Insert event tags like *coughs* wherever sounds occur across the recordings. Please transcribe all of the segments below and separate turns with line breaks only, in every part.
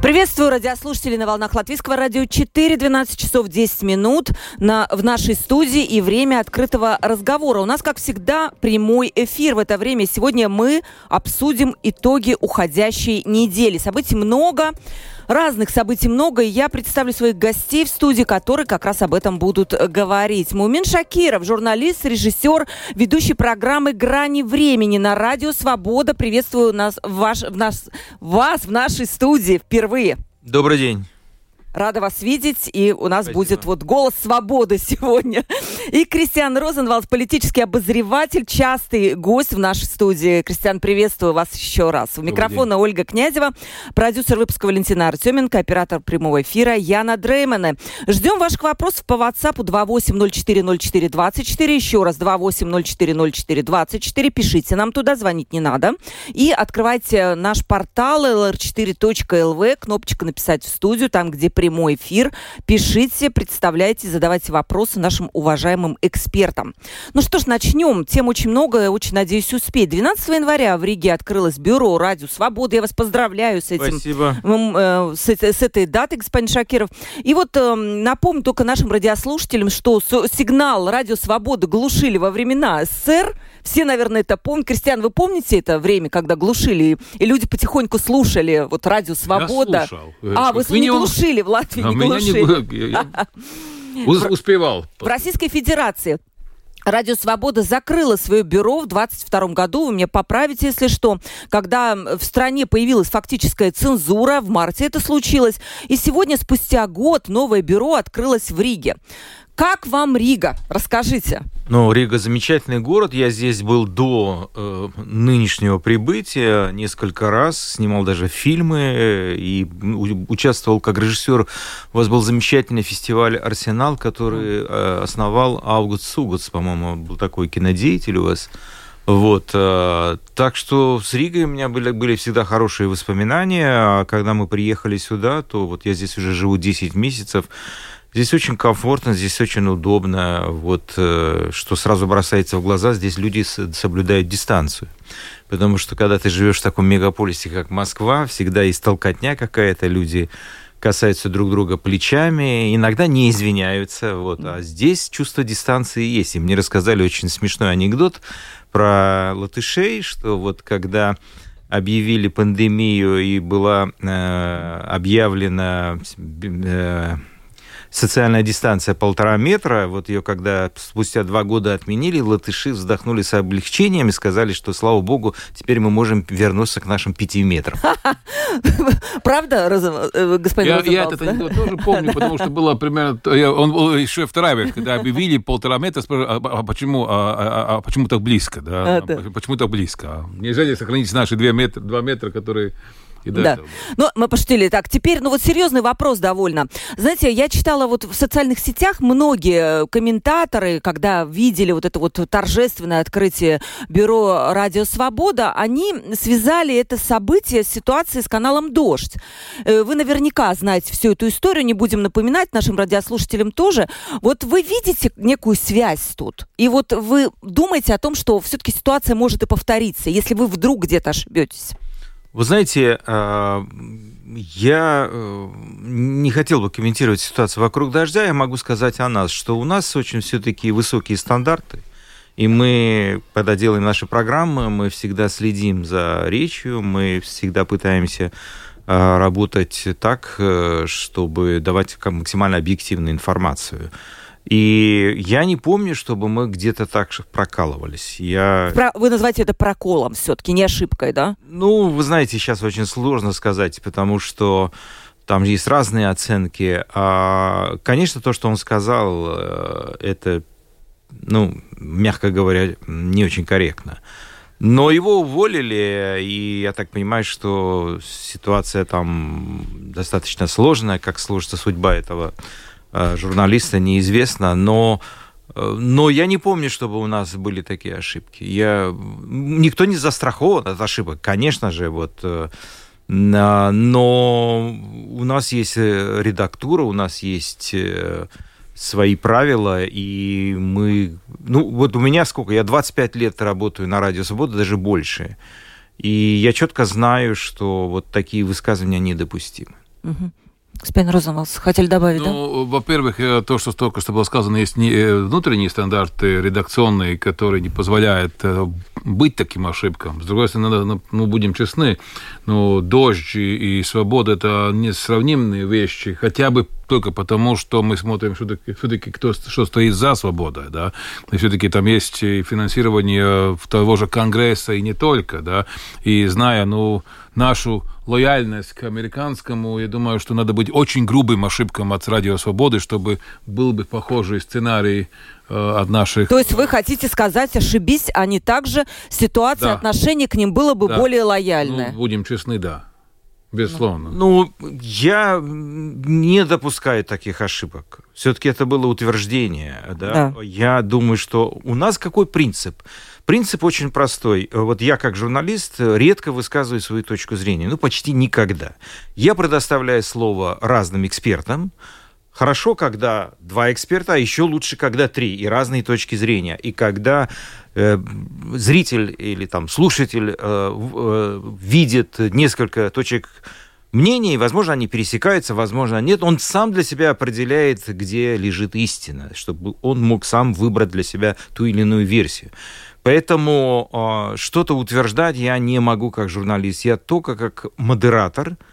Приветствую радиослушателей на волнах Латвийского радио 4, 12 часов 10 минут на, в нашей студии и время открытого разговора. У нас, как всегда, прямой эфир в это время. Сегодня мы обсудим итоги уходящей недели. Событий много. Разных событий много, и я представлю своих гостей в студии, которые как раз об этом будут говорить. Мумин Шакиров, журналист, режиссер, ведущий программы «Грани времени» на радио «Свобода». Приветствую нас, ваш, в нас, вас в нашей студии впервые.
Добрый день.
Рада вас видеть, и у нас
Спасибо.
будет вот голос свободы *laughs* сегодня. И Кристиан Розенвалд, политический обозреватель, частый гость в нашей студии. Кристиан, приветствую вас еще раз. У микрофона Ольга Князева, продюсер выпуска Валентина Артеменко, оператор прямого эфира Яна Дреймана. Ждем ваших вопросов по WhatsApp 28040424. Еще раз 28040424. Пишите нам туда, звонить не надо. И открывайте наш портал lr4.lv, кнопочка «Написать в студию», там, где прямой эфир. Пишите, представляйте, задавайте вопросы нашим уважаемым экспертам. Ну что ж, начнем. Тем очень много, очень надеюсь успеть. 12 января в Риге открылось бюро «Радио Свободы». Я вас поздравляю с этим.
Спасибо.
Э, с, с этой датой, господин Шакиров. И вот э, напомню только нашим радиослушателям, что сигнал «Радио Свободы» глушили во времена СССР. Все, наверное, это помнят. Кристиан, вы помните это время, когда глушили, и люди потихоньку слушали вот «Радио Свобода»?
Я слушал.
А, вы не глушили в Латвии,
а
не глушили.
Не... *laughs* Успевал.
В Российской Федерации Радио Свобода закрыла свое бюро в 22 году. Вы меня поправите, если что. Когда в стране появилась фактическая цензура, в марте это случилось. И сегодня, спустя год, новое бюро открылось в Риге. Как вам Рига? Расскажите.
Ну, Рига замечательный город. Я здесь был до э, нынешнего прибытия несколько раз, снимал даже фильмы э, и участвовал как режиссер. У вас был замечательный фестиваль «Арсенал», который э, основал Аугуст Сугутс, по-моему, был такой кинодеятель у вас. Вот, э, так что с Ригой у меня были, были всегда хорошие воспоминания. А когда мы приехали сюда, то вот я здесь уже живу 10 месяцев. Здесь очень комфортно, здесь очень удобно. Вот э, что сразу бросается в глаза, здесь люди соблюдают дистанцию. Потому что когда ты живешь в таком мегаполисе, как Москва, всегда есть толкотня какая-то, люди касаются друг друга плечами, иногда не извиняются. Вот. А здесь чувство дистанции есть. И мне рассказали очень смешной анекдот про латышей, что вот когда объявили пандемию и была э, объявлена э, социальная дистанция полтора метра, вот ее когда спустя два года отменили, латыши вздохнули с облегчением и сказали, что, слава богу, теперь мы можем вернуться к нашим пяти метрам. *laughs*
Правда, э, господин
Я, я этот анекдот тоже помню, потому что было примерно... Он был еще вторая вещь, когда объявили полтора метра, а, а почему, а, а, а почему так близко? Да? Почему так близко? Нельзя ли сохранить наши два метра, два метра которые
и да. Этого. Ну, мы пошутили. Так, теперь, ну вот серьезный вопрос довольно. Знаете, я читала вот в социальных сетях многие комментаторы, когда видели вот это вот торжественное открытие бюро «Радио Свобода», они связали это событие с ситуацией с каналом «Дождь». Э, вы наверняка знаете всю эту историю, не будем напоминать нашим радиослушателям тоже. Вот вы видите некую связь тут? И вот вы думаете о том, что все-таки ситуация может и повториться, если вы вдруг где-то ошибетесь?
Вы знаете, а, я э, не хотел бы комментировать ситуацию вокруг дождя. Я могу сказать о нас, что у нас очень все-таки высокие стандарты. И мы, когда делаем наши программы, мы всегда следим за речью, мы всегда пытаемся а, работать так, э, чтобы давать максимально объективную информацию. И я не помню, чтобы мы где-то так прокалывались. Я...
Про... Вы называете это проколом все-таки, не ошибкой, да?
Ну, вы знаете, сейчас очень сложно сказать, потому что там есть разные оценки. А, конечно, то, что он сказал, э, это, ну, мягко говоря, не очень корректно. Но его уволили, и я так понимаю, что ситуация там достаточно сложная, как сложится судьба этого журналиста неизвестно, но Но я не помню, чтобы у нас были такие ошибки. Я... Никто не застрахован от ошибок, конечно же. Вот но у нас есть э, редактура, у нас есть э, свои правила, и мы... Ну, вот у меня сколько? Я 25 лет работаю на Радио Свобода, даже больше. И я четко знаю, что вот такие высказывания недопустимы.
Угу. Господин Розенвалс, хотели добавить,
ну, да? Во-первых, э, то, что только что было сказано, есть не э, внутренние стандарты редакционные, которые не позволяют э, быть таким ошибкам. С другой стороны, ну, будем честны, ну, дождь и свобода – это несравнимые вещи, хотя бы только потому, что мы смотрим все-таки, все-таки кто, что стоит за свободой, да, и все-таки там есть и финансирование того же Конгресса и не только, да, и зная, ну, нашу лояльность к американскому, я думаю, что надо быть очень грубым ошибкам от Радио Свободы, чтобы был бы похожий сценарий э, от наших...
То есть вы хотите сказать, ошибись, они также, ситуация, да. отношение к ним было бы да. более лояльное?
Ну, будем честны, да. Безусловно.
Ну, я не допускаю таких ошибок. Все-таки это было утверждение. Да? Да. Я думаю, что у нас какой принцип? Принцип очень простой. Вот я как журналист редко высказываю свою точку зрения. Ну, почти никогда. Я предоставляю слово разным экспертам, Хорошо, когда два эксперта, а еще лучше, когда три, и разные точки зрения. И когда э, зритель или там слушатель э, э, видит несколько точек мнений, возможно, они пересекаются, возможно, нет. Он сам для себя определяет, где лежит истина, чтобы он мог сам выбрать для себя ту или иную версию. Поэтому э, что-то утверждать я не могу как журналист. Я только как модератор –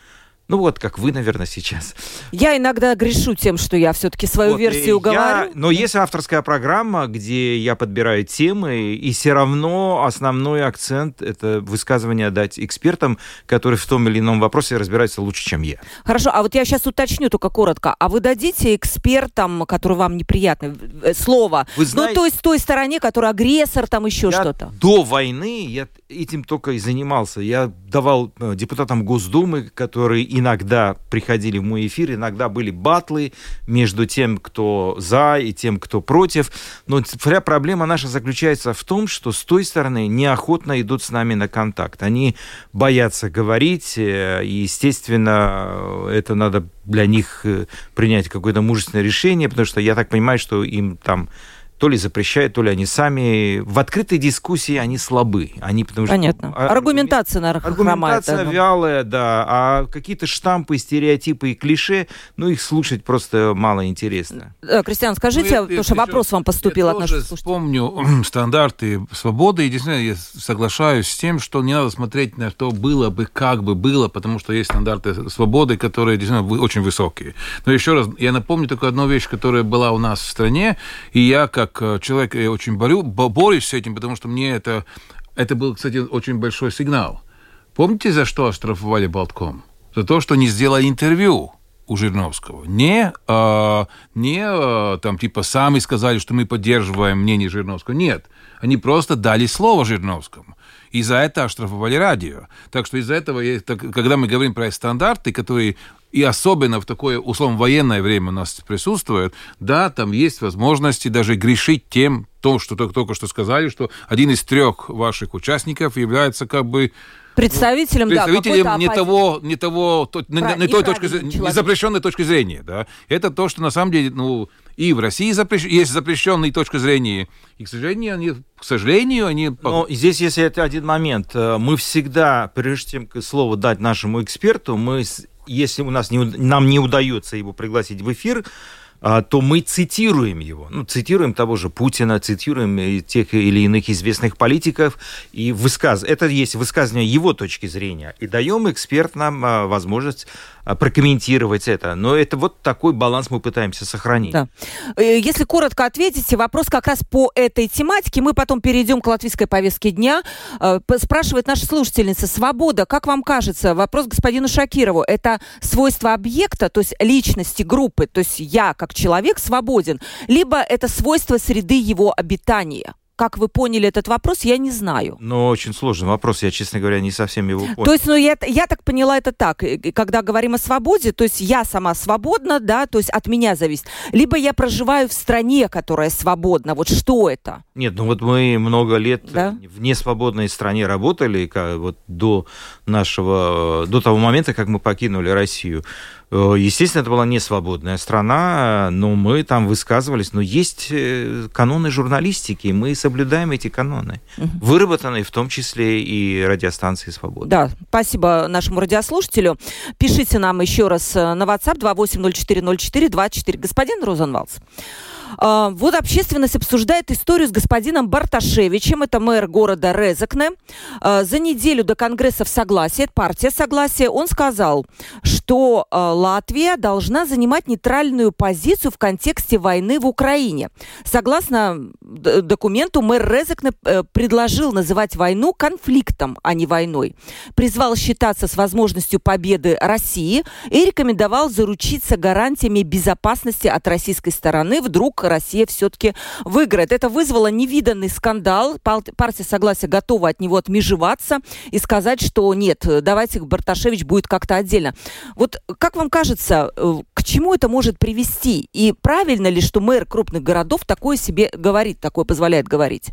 ну вот, как вы, наверное, сейчас.
Я иногда грешу тем, что я все-таки свою вот, версию говорю. Я,
но есть авторская программа, где я подбираю темы, и все равно основной акцент — это высказывание дать экспертам, которые в том или ином вопросе разбираются лучше, чем я.
Хорошо, а вот я сейчас уточню только коротко. А вы дадите экспертам, которые вам неприятны, э, слово? Вы знаете, ну, то есть той стороне, который агрессор, там еще что-то?
До войны я этим только и занимался. Я давал э, депутатам Госдумы, которые иногда приходили в мой эфир, иногда были батлы между тем, кто за и тем, кто против. Но вся проблема наша заключается в том, что с той стороны неохотно идут с нами на контакт. Они боятся говорить, э, и, естественно, это надо для них э, принять какое-то мужественное решение, потому что я так понимаю, что им там то ли запрещают, то ли они сами. В открытой дискуссии они слабы. Они, потому
Понятно. Что, аргументация, наверное,
Аргументация хромает, вялая, да. А какие-то штампы, стереотипы и клише, ну, их слушать просто мало интересно.
Да, Кристиан, скажите, ну, потому что вопрос вам поступил от наших слушателей.
помню *clears throat* стандарты свободы, и действительно я соглашаюсь с тем, что не надо смотреть на то, было бы, как бы было, потому что есть стандарты свободы, которые действительно очень высокие. Но еще раз, я напомню только одну вещь, которая была у нас в стране, и я как как э, человек я очень борю, борюсь с этим, потому что мне это, это был, кстати, очень большой сигнал. Помните, за что оштрафовали Болтком? За то, что не сделали интервью у Жирновского. Не, а, не а, там типа сами сказали, что мы поддерживаем мнение Жирновского. Нет, они просто дали слово Жирновскому. И за это оштрафовали радио. Так что из-за этого, когда мы говорим про стандарты, которые и особенно в такое, условно, военное время у нас присутствует, да, там есть возможности даже грешить тем, то, что только что сказали, что один из трех ваших участников является как бы
представителем,
представителем да, не того, не того, то, не, не той точки, не запрещенной точки зрения, да. Это то, что на самом деле, ну, и в России запрещ... есть запрещенные точки зрения, и, к сожалению, они, к сожалению, они...
Но здесь есть один момент. Э, мы всегда, прежде чем слово дать нашему эксперту, мы если у нас не, нам не удается его пригласить в эфир, то мы цитируем его. Ну, цитируем того же Путина, цитируем тех или иных известных политиков. И высказ... это есть высказывание его точки зрения. И даем экспертам а, возможность а, прокомментировать это. Но это вот такой баланс мы пытаемся сохранить.
Да. Э, если коротко ответите, вопрос как раз по этой тематике. Мы потом перейдем к латвийской повестке дня. Э, спрашивает наша слушательница. Свобода, как вам кажется? Вопрос господину Шакирову. Это свойство объекта, то есть личности группы, то есть я как человек свободен, либо это свойство среды его обитания? как вы поняли этот вопрос, я не знаю.
Но очень сложный вопрос, я, честно говоря, не совсем его понял.
То есть, ну, я, я так поняла это так, когда говорим о свободе, то есть я сама свободна, да, то есть от меня зависит. Либо я проживаю в стране, которая свободна, вот что это?
Нет, ну вот мы много лет да? в несвободной стране работали, как, вот до нашего, до того момента, как мы покинули Россию. Э, естественно, это была не свободная страна, но мы там высказывались. Но есть э, каноны журналистики, мы соблюдаем эти каноны, угу. выработанные в том числе и радиостанции «Свобода».
Да, спасибо нашему радиослушателю. Пишите нам еще раз э, на WhatsApp 28040424. Господин Розенвалдс, вот общественность обсуждает историю с господином Барташевичем, это мэр города Резекне. А, за неделю до Конгресса в согласии, партия согласия, он сказал, что а, Латвия должна занимать нейтральную позицию в контексте войны в Украине. Согласно документу, мэр Резекне э, предложил называть войну конфликтом, а не войной. Призвал считаться с возможностью победы России и рекомендовал заручиться гарантиями безопасности от российской стороны вдруг Россия все-таки выиграет. Это вызвало невиданный скандал. Партия Согласия готова от него отмежеваться и сказать, что нет, давайте Барташевич будет как-то отдельно. Вот как вам кажется, э, к чему это может привести? И правильно ли, что мэр крупных городов такое себе говорит, такое позволяет говорить?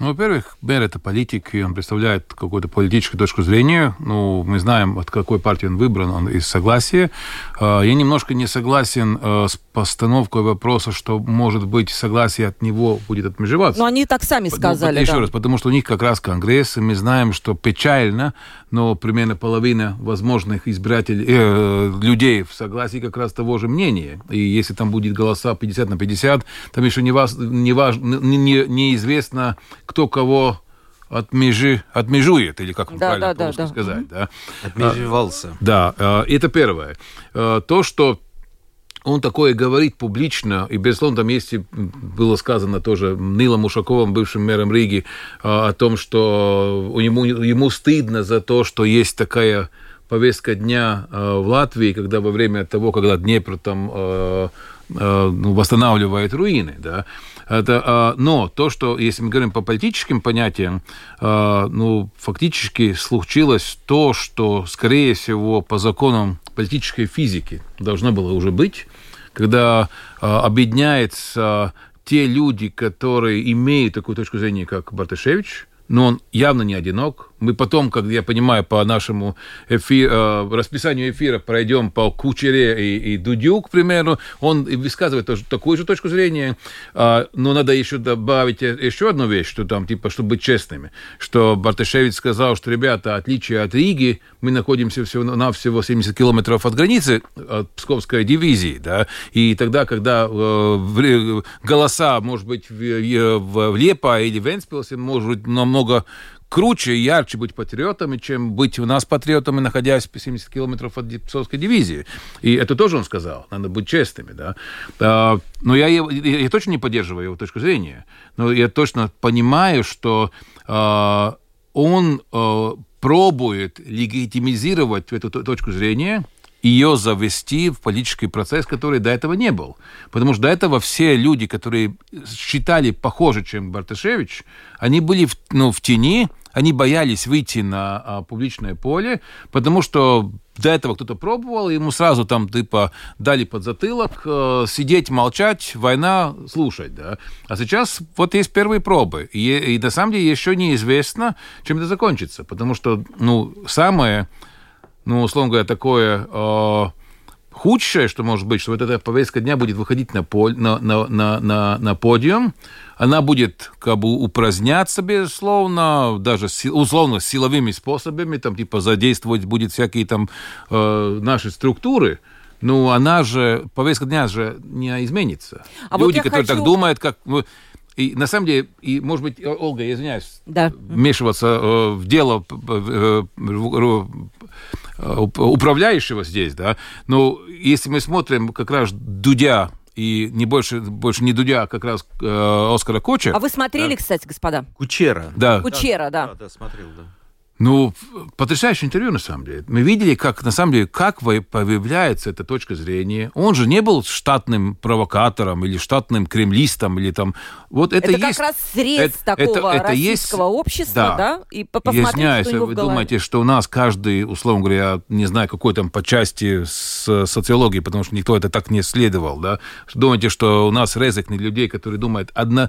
Ну, во-первых, мэр это политик, и он представляет какую-то политическую точку зрения. Ну, мы знаем, от какой партии он выбран, он из согласия. А, я немножко не согласен э, с постановкой вопроса, что, может быть, согласие от него будет отмежеваться.
Но они так сами ну, сказали,
ну, Еще да. раз, потому что у них как раз Конгресс, и мы знаем, что печально, но примерно половина возможных избирателей, э, людей в согласии как раз того же мнения. И если там будет голоса 50 на 50, там еще не, вас, не, важ, не, не, неизвестно, кто кого отмежи, отмежует, или как да, правильно да, да, сказать. Да.
Отмежевался. А,
да, а, это первое. А, то, что он такое говорит публично, и, безусловно, там есть, было сказано тоже Нилом Ушаковым, бывшим мэром Риги, о том, что ему, ему стыдно за то, что есть такая повестка дня в Латвии, когда во время того, когда Днепр там ну, восстанавливает руины, да, это, а, но то, что, если мы говорим по политическим понятиям, а, ну, фактически случилось то, что, скорее всего, по законам политической физики должно было уже быть, когда а, объединяются те люди, которые имеют такую точку зрения, как Барташевич, но он явно не одинок, мы потом, как я понимаю, по нашему эфир, э, расписанию эфира пройдем по Кучере и, и Дудю, к примеру. Он высказывает тоже такую же точку зрения. Э, но надо еще добавить еще одну вещь, что там, типа, чтобы быть честными, что Барташевич сказал, что, ребята, отличие от Риги, мы находимся всего на всего 70 километров от границы, от Псковской дивизии, да, и тогда, когда э, голоса, может быть, в, в, Лепа или в Венспилсе, может быть, намного круче и ярче быть патриотами, чем быть у нас патриотами, находясь в 70 километров от Псковской дивизии. И это тоже он сказал, надо быть честными. Да? А, но я, я, я точно не поддерживаю его точку зрения, но я точно понимаю, что а, он а, пробует легитимизировать эту точку зрения, ее завести в политический процесс, который до этого не был. Потому что до этого все люди, которые считали похоже, чем Барташевич, они были в, ну, в тени, они боялись выйти на а, публичное поле, потому что до этого кто-то пробовал, ему сразу там типа дали под затылок, э, сидеть, молчать, война, слушать, да. А сейчас вот есть первые пробы, и, и на самом деле еще неизвестно, чем это закончится, потому что, ну, самое, ну, условно говоря, такое... Э, худшее, что может быть, что вот эта повестка дня будет выходить на, поль, на, на, на, на, на подиум, она будет как бы упраздняться, безусловно, даже условно силовыми способами, там типа задействовать будет всякие там э, наши структуры, ну, она же, повестка дня же не изменится. А Люди, вот которые хочу... так думают, как... И на самом деле, и, может быть, Ольга, я извиняюсь, да. вмешиваться э, в дело э, э, управляющего здесь, да, но если мы смотрим как раз Дудя и не больше, больше не Дудя, а как раз э, Оскара Коча.
А вы смотрели, да? кстати, господа?
Кучера.
Да.
Кучера, да.
Да, да, смотрел, да.
Ну, потрясающее интервью, на самом деле. Мы видели, как, на самом деле, как появляется эта точка зрения. Он же не был штатным провокатором или штатным кремлистом, или там... Вот это,
это
есть...
как раз срез это, такого это, это российского есть... общества, да? да?
И посмотрите, что вы думаете, что у нас каждый, условно говоря, не знаю, какой там по части с социологии, потому что никто это так не исследовал, да? Думаете, что у нас резекных людей, которые думают одно...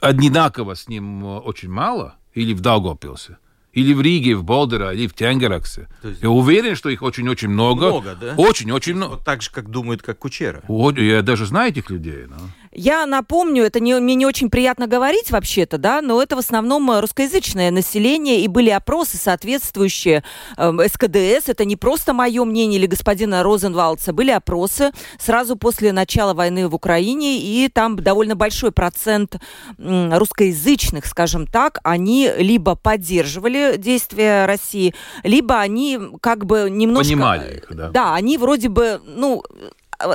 одинаково с ним очень мало, или в Даугавпилсе? Или в Риге, в Болдера, или в Тенгераксе. Есть... Я уверен, что их очень-очень много.
Много, да?
Очень-очень много.
Вот так же, как думают, как Кучера.
Я даже знаю этих людей. Но...
Я напомню, это не, мне не очень приятно говорить вообще-то, да, но это в основном э, русскоязычное население, и были опросы соответствующие э, СКДС, это не просто мое мнение или господина Розенвалдса, были опросы сразу после начала войны в Украине, и там довольно большой процент э, русскоязычных, скажем так, они либо поддерживали действия России, либо они как бы немножко...
Понимали их, да.
Да, они вроде бы, ну,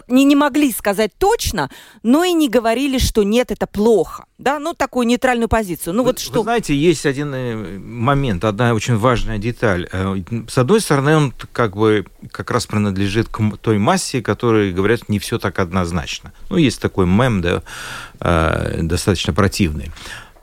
не, не могли сказать точно, но и не говорили, что нет, это плохо. Да, ну такую нейтральную позицию. Ну
вы,
вот что.
Вы знаете, есть один э, момент, одна очень важная деталь. Э, с одной стороны, он как бы как раз принадлежит к той массе, которые говорят не все так однозначно. Ну есть такой мем, да, э, достаточно противный.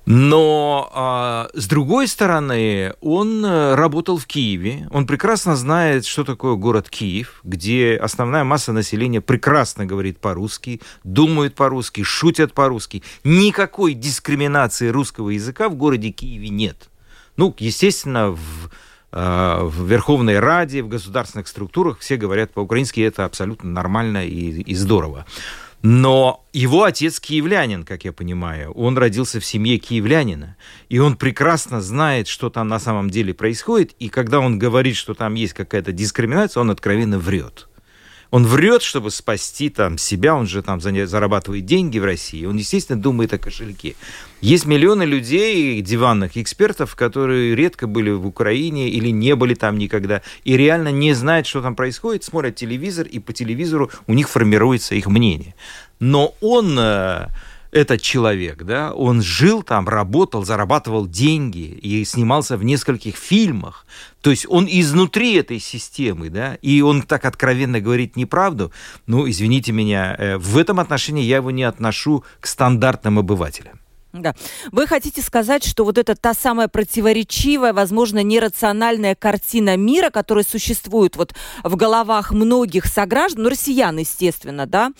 Но а, с другой стороны, он э, работал в Киеве, он прекрасно знает, что такое город Киев, где основная масса населения прекрасно говорит по-русски, думает по-русски, шутят по-русски. Никакой дискриминации русского языка в городе Киеве нет. Ну, естественно, в, а, в Верховной Раде, в государственных структурах все говорят по-украински, это абсолютно нормально и, и здорово. Но его отец киевлянин, как я понимаю. Он родился в семье киевлянина. И он прекрасно знает, что там на самом деле происходит. И когда он говорит, что там есть какая-то дискриминация, он откровенно врет. Он врет, чтобы спасти там себя, он же там зарабатывает деньги в России, он, естественно, думает о кошельке. Есть миллионы людей, диванных экспертов, которые редко были в Украине или не были там никогда, и реально не знают, что там происходит, смотрят телевизор, и по телевизору у них формируется их мнение. Но он э, этот человек, да, он жил там, работал, зарабатывал деньги и снимался в нескольких фильмах. То есть он изнутри этой системы, да, и он так откровенно говорит неправду. Ну, извините меня, э, в этом отношении я его не отношу к стандартным обывателям.
Да. Вы хотите сказать, что вот это та самая противоречивая, возможно, нерациональная картина мира, которая существует вот в головах многих сограждан, ну, россиян, естественно, да,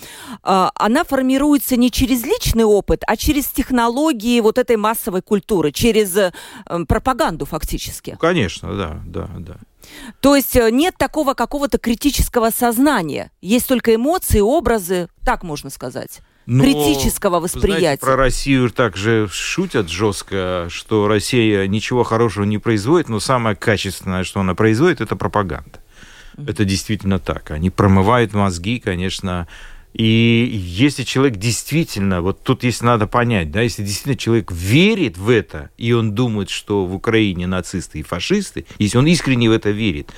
а, она формируется не через личный опыт, а через технологии вот этой массовой культуры, через э, пропаганду фактически.
Конечно, да, да, да.
То есть э, нет такого какого-то критического сознания, есть только эмоции, образы, так можно сказать. Но, критического восприятия. Знаете,
про Россию также шутят жестко, что Россия ничего хорошего не производит, но самое качественное, что она производит, это пропаганда. Это действительно так. Они промывают мозги, конечно. И если человек действительно, вот тут если надо понять, да, если действительно человек верит в это, и он думает, что в Украине нацисты и фашисты, если он искренне в это верит,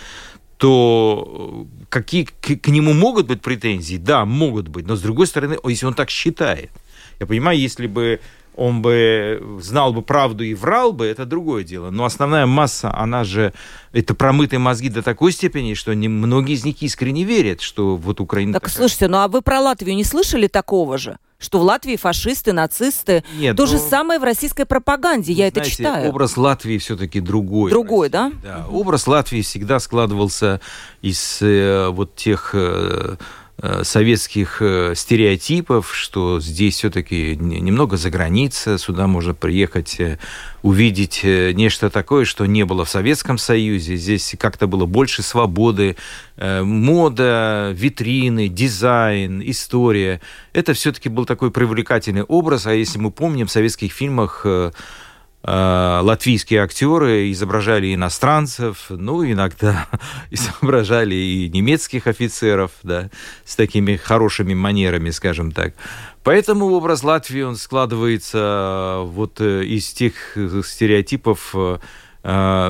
то э, какие к, к нему могут быть претензии? Да, могут быть, но с другой стороны, если он так считает, я понимаю, если бы он бы знал бы правду и врал бы, это другое дело. Но основная масса, она же, это промытые мозги до такой степени, что не, многие из них искренне верят, что вот Украина...
Так, такая. слушайте, ну а вы про Латвию не слышали такого же? Что в Латвии фашисты, нацисты. Нет, То но... же ну, самое в российской пропаганде, я знаете, это читаю.
Образ Латвии все-таки другой.
Другой, да?
Да. Образ Латвии всегда складывался из э, вот тех Э, советских э, стереотипов, что здесь все-таки немного за граница, сюда можно приехать, э, увидеть нечто такое, что не было в Советском Союзе. Здесь как-то было больше свободы, мода, витрины, дизайн, история. Это все-таки был такой привлекательный образ, а если мы помним, в советских фильмах Э, латвийские актеры изображали иностранцев, ну, иногда *laughs* изображали и немецких офицеров, да, с такими хорошими манерами, скажем так. Поэтому образ Латвии, он складывается э, вот э, из тех стереотипов, э,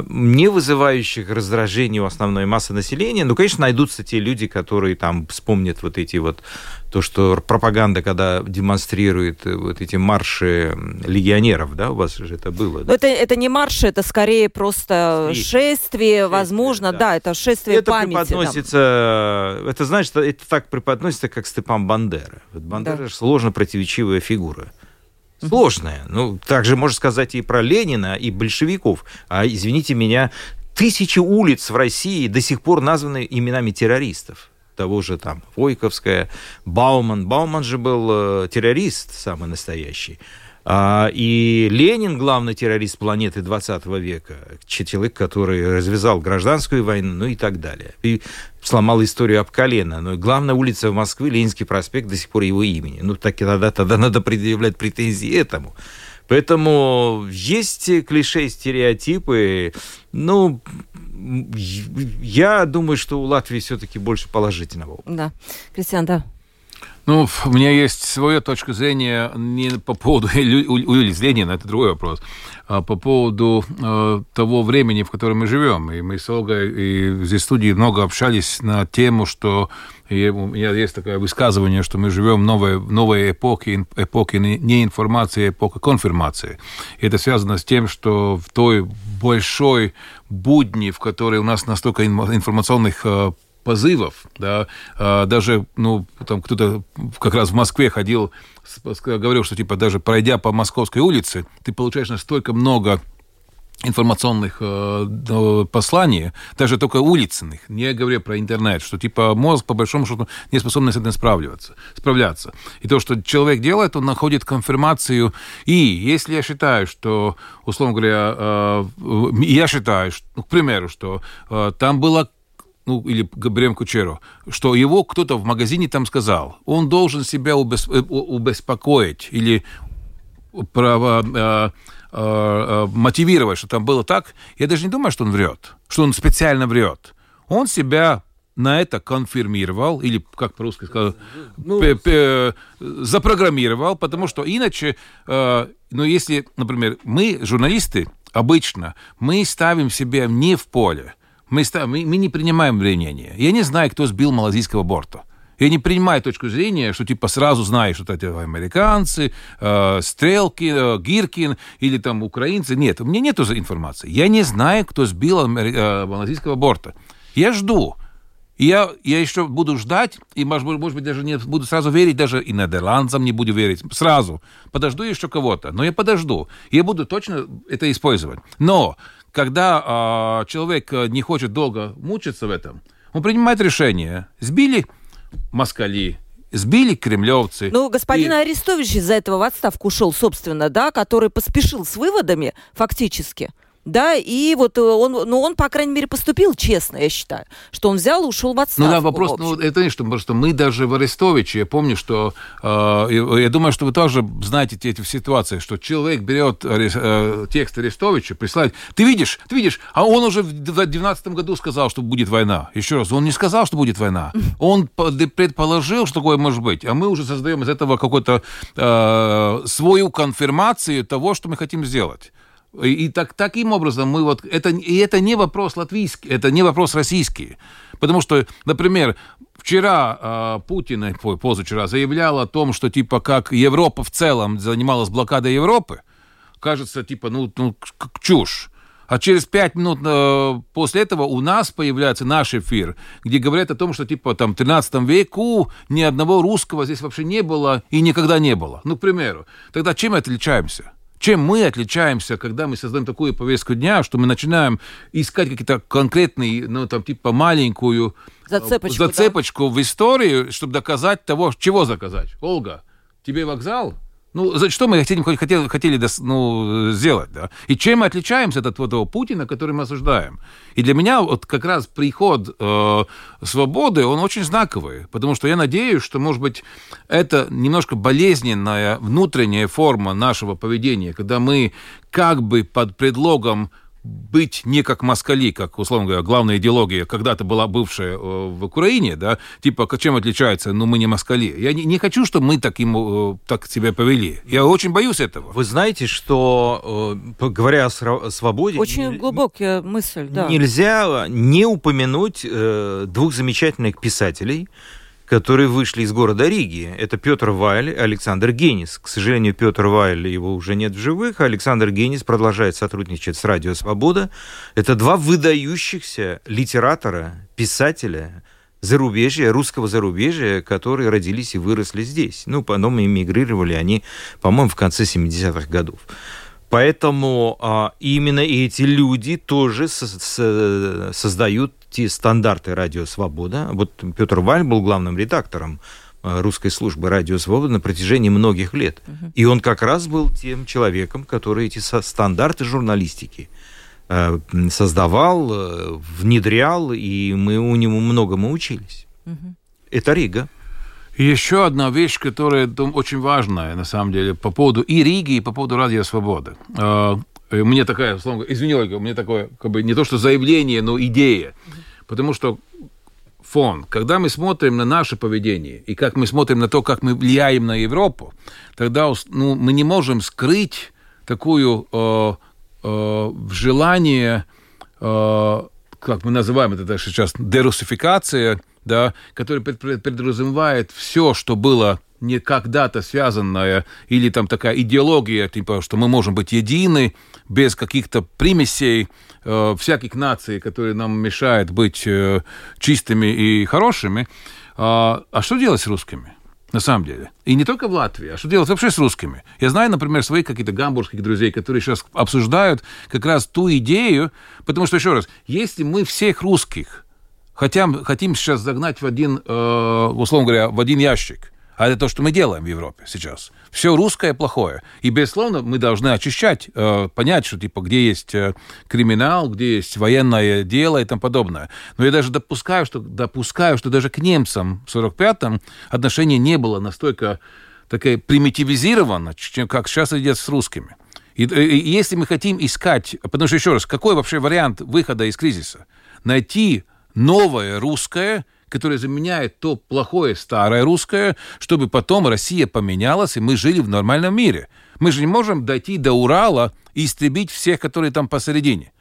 не вызывающих раздражения у основной массы населения. Ну, конечно, найдутся те люди, которые там вспомнят вот эти вот то, что пропаганда, когда демонстрирует э, вот эти марши легионеров, да, у вас же это было. Да?
Это, это не марши, это скорее просто шествие, шествие возможно, да. да, это шествие
это
памяти.
Преподносится, да. Это значит, это так преподносится, как Степан Бандера. Вот Бандера да. сложно противоречивая фигура. Сложная. Ну, также можно сказать и про Ленина, и большевиков. А, извините меня, тысячи улиц в России до сих пор названы именами террористов того же там Войковская, Бауман. Бауман же был э, террорист самый настоящий. А, и Ленин, главный террорист планеты 20 века, человек, который развязал гражданскую войну, ну и так далее. И сломал историю об колено. Но главная улица в Москве, Ленинский проспект, до сих пор его имени. Ну, так и тогда, тогда надо предъявлять претензии этому. Поэтому есть клише, стереотипы. Ну, я думаю, что у Латвии все-таки больше положительного.
Да. Кристиан, да.
Ну, у меня есть своя точка зрения не по поводу *laughs* Юлии Ленина, это другой вопрос, а по поводу э, того времени, в котором мы живем. И мы с Олгой и здесь в студии много общались на тему, что и у меня есть такое высказывание, что мы живем в новой, новой эпохе, эпохе не информации, а эпоха конфирмации. И это связано с тем, что в той большой будни, в которой у нас настолько информационных э, позывов, да, а, даже, ну, там кто-то как раз в Москве ходил, говорил, что, типа, даже пройдя по Московской улице, ты получаешь настолько много информационных э, посланий, даже только улицных, не говоря про интернет, что типа мозг по большому счету не способен с этим справляться, справляться. И то, что человек делает, он находит конфирмацию. И если я считаю, что, условно говоря, э, я считаю, что, ну, к примеру, что э, там было ну, или Габриэль Кучеро, что его кто-то в магазине там сказал, он должен себя убес, э, убеспокоить или право, э, мотивировать, что там было так, я даже не думаю, что он врет, что он специально врет. Он себя на это конфирмировал, или, как по-русски сказать, ну, запрограммировал, потому что иначе, э, ну, если, например, мы, журналисты, обычно, мы ставим себя не в поле, мы, мы, мы не принимаем мнение. Я не знаю, кто сбил малазийского борта. Я не принимаю точку зрения, что типа сразу знаешь, что это американцы, э, Стрелки, э, Гиркин или там украинцы. Нет, у меня нет информации. Я не знаю, кто сбил э, борта. Я жду. я, я еще буду ждать, и, может, может быть, даже не буду сразу верить, даже и нидерландцам не буду верить. Сразу. Подожду еще кого-то. Но я подожду. Я буду точно это использовать. Но когда э, человек не хочет долго мучиться в этом, он принимает решение. Сбили москали, сбили кремлевцы.
Ну, господин и... Арестович из-за этого в отставку ушел, собственно, да, который поспешил с выводами фактически да, и вот э, он, ну, он, по крайней мере, поступил честно, я считаю, что он взял и ушел в отставку.
Ну да, вопрос, ну, это не что, просто мы даже в Арестовиче, я помню, что, э, я думаю, что вы тоже знаете эти ситуации, что человек берет э, текст Арестовича, присылает, ты видишь, ты видишь, а он уже в 2012 году сказал, что будет война. Еще раз, он не сказал, что будет война. *laughs* Он предположил, что такое может быть, а мы уже создаем из этого какую-то э, свою конфирмацию того, что мы хотим сделать. И так, таким образом мы вот... Это, и это не вопрос латвийский, это не вопрос российский. Потому что, например, вчера э, Путин, позавчера, заявлял о том, что типа как Европа в целом занималась блокадой Европы. Кажется, типа, ну, ну чушь. А через пять минут э, после этого у нас появляется наш эфир, где говорят о том, что типа там в 13 веку ни одного русского здесь вообще не было и никогда не было. Ну, к примеру. Тогда чем отличаемся? Чем мы отличаемся, когда мы создаем такую повестку дня, что мы начинаем искать какие-то конкретные, ну, там, типа, маленькую
зацепочку,
зацепочку да? в истории, чтобы доказать того, чего заказать. Ольга, тебе вокзал? Ну, за что мы хотели, хотели, хотели ну, сделать, да? И чем мы отличаемся от этого Путина, который мы осуждаем? И для меня вот как раз приход э, свободы, он очень знаковый, потому что я надеюсь, что, может быть, это немножко болезненная внутренняя форма нашего поведения, когда мы как бы под предлогом быть не как москали, как, условно говоря, главная идеология когда-то была бывшая э, в Украине, да, типа, чем отличается, ну, мы не москали. Я не, не хочу, чтобы мы таким, э, так себя повели. Я очень боюсь этого.
Вы знаете, что, э, говоря о свободе...
Очень глубокая мысль, да.
Нельзя не упомянуть двух замечательных писателей, которые вышли из города Риги. Это Петр Вайль и Александр Генис. К сожалению, Петр Вайль, его уже нет в живых, а Александр Генис продолжает сотрудничать с Радио Свобода. Это два выдающихся литератора, писателя, зарубежья, русского зарубежья, которые родились и выросли здесь. Ну, потом эмигрировали они, по-моему, в конце 70-х годов. Поэтому а, именно эти люди тоже со- со- создают те стандарты «Радио Свобода». Вот Петр Валь был главным редактором э, русской службы «Радио Свобода» на протяжении многих лет. Угу. И он как раз был тем человеком, который эти стандарты журналистики э, создавал, э, внедрял, и мы у него многому учились. Угу. Это Рига.
Еще одна вещь, которая очень важная, на самом деле, по поводу и Риги, и по поводу Радио Свобода. Мне такая, словно, извини, Ольга, мне такое, как бы, не то что заявление, но идея. Потому что фон, когда мы смотрим на наше поведение и как мы смотрим на то, как мы влияем на Европу, тогда ну, мы не можем скрыть такую э, э, желание, э, как мы называем это сейчас, дерусификация, да, которая подразумевает все, что было не когда-то связанная или там такая идеология, типа, что мы можем быть едины без каких-то примесей э, всяких наций, которые нам мешают быть э, чистыми и хорошими. А, а что делать с русскими? на самом деле. И не только в Латвии, а что делать вообще с русскими? Я знаю, например, своих каких-то гамбургских друзей, которые сейчас обсуждают как раз ту идею, потому что, еще раз, если мы всех русских хотим, хотим сейчас загнать в один, э, условно говоря, в один ящик, а это то, что мы делаем в Европе сейчас. Все русское плохое. И, безусловно, мы должны очищать, э, понять, что, типа, где есть э, криминал, где есть военное дело и тому подобное. Но я даже допускаю, что, допускаю, что даже к немцам в 45-м отношение не было настолько такое примитивизировано, как сейчас идет с русскими. И, и, и если мы хотим искать, потому что, еще раз, какой вообще вариант выхода из кризиса? Найти новое русское – которое заменяет то плохое старое русское, чтобы потом Россия поменялась, и мы жили в нормальном мире. Мы же не можем дойти до Урала и истребить всех, которые там посередине.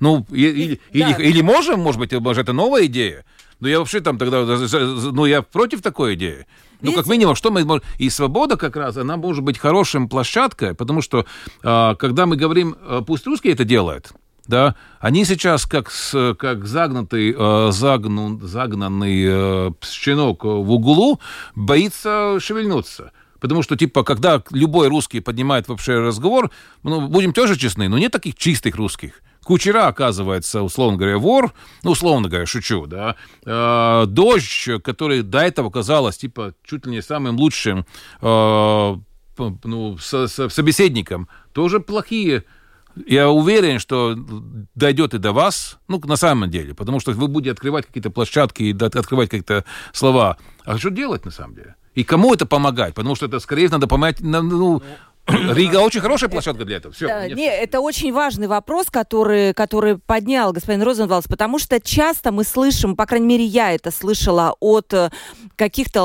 Ну, или, да. или, или можем, может быть, может, это новая идея. Но я вообще там тогда, ну, я против такой идеи. Ну, как минимум, что мы можем... И свобода как раз, она может быть хорошим площадкой, потому что, а, когда мы говорим, а, пусть русские это делают, да, они сейчас как, как загнутый, э, загну, загнанный э, щенок в углу боится шевельнуться. Потому что, типа, когда любой русский поднимает вообще разговор, ну, будем тоже честны, но нет таких чистых русских. Кучера, оказывается, условно говоря, вор, ну, условно говоря, шучу, да, э, дождь, который до этого казалось, типа, чуть ли не самым лучшим э, ну, со, со, собеседником, тоже плохие я уверен, что дойдет и до вас, ну, на самом деле, потому что вы будете открывать какие-то площадки и открывать какие-то слова. А что делать на самом деле? И кому это помогать? Потому что это, скорее, надо помогать ну, Рига очень хорошая площадка для этого. Все. Да,
не, это очень важный вопрос, который, который поднял господин Розенвалдс, потому что часто мы слышим, по крайней мере, я это слышала от э, каких-то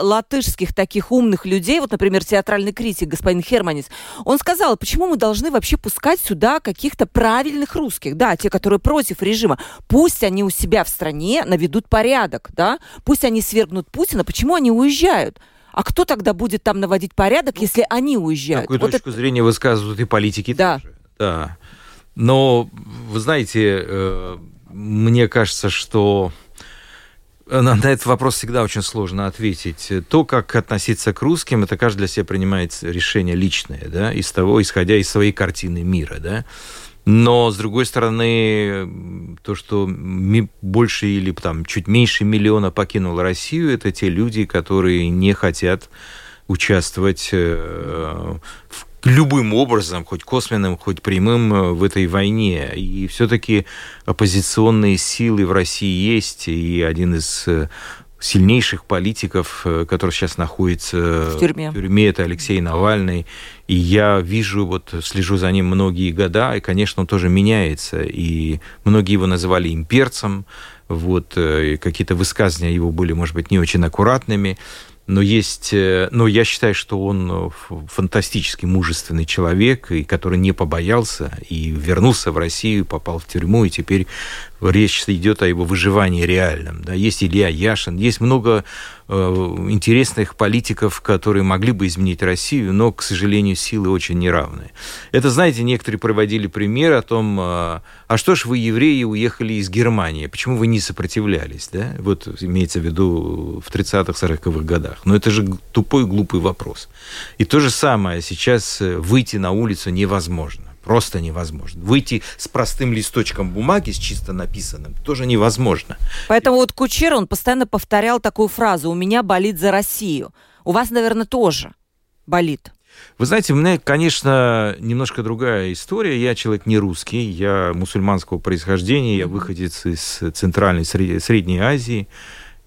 латышских таких умных людей, вот, например, театральный критик господин Херманис, он сказал, почему мы должны вообще пускать сюда каких-то правильных русских, да, те, которые против режима, пусть они у себя в стране наведут порядок, да, пусть они свергнут Путина, почему они уезжают? А кто тогда будет там наводить порядок, ну, если они уезжают?
Такую вот точку это... зрения высказывают и политики да. тоже. Да. Но, вы знаете, э, мне кажется, что на, на этот вопрос всегда очень сложно ответить. То, как относиться к русским, это каждый для себя принимает решение личное, да, из того, исходя из своей картины мира, да. Но, с другой стороны, то, что больше или там, чуть меньше миллиона покинуло Россию, это те люди, которые не хотят участвовать э, в любым образом, хоть косвенным, хоть прямым, э, в этой войне. И все-таки оппозиционные силы в России есть, и один из э, сильнейших политиков, э, который сейчас находится
в тюрьме.
в тюрьме, это Алексей Навальный. И я вижу, вот слежу за ним многие года, и, конечно, он тоже меняется. И многие его называли имперцем, вот, э, какие-то высказывания его были, может быть, не очень аккуратными но есть, э, но я считаю, что он фантастически мужественный человек, и который не побоялся и вернулся в Россию, попал в тюрьму, и теперь речь идет о его выживании реальном. Да, есть Илья Яшин, есть много э, интересных политиков, которые могли бы изменить Россию, но, к сожалению, силы очень неравные. Это, знаете, некоторые проводили пример о том, э, а что ж вы, евреи, уехали из Германии, почему вы не сопротивлялись, да? Вот имеется в виду в 30-40-х годах. Но это же тупой, глупый вопрос. И то же самое сейчас э, выйти на улицу невозможно просто невозможно. Выйти с простым листочком бумаги, с чисто написанным, тоже невозможно.
Поэтому вот Кучер, он постоянно повторял такую фразу «У меня болит за Россию». У вас, наверное, тоже болит.
Вы знаете, у меня, конечно, немножко другая история. Я человек не русский, я мусульманского происхождения, я выходец из Центральной, Средней Азии.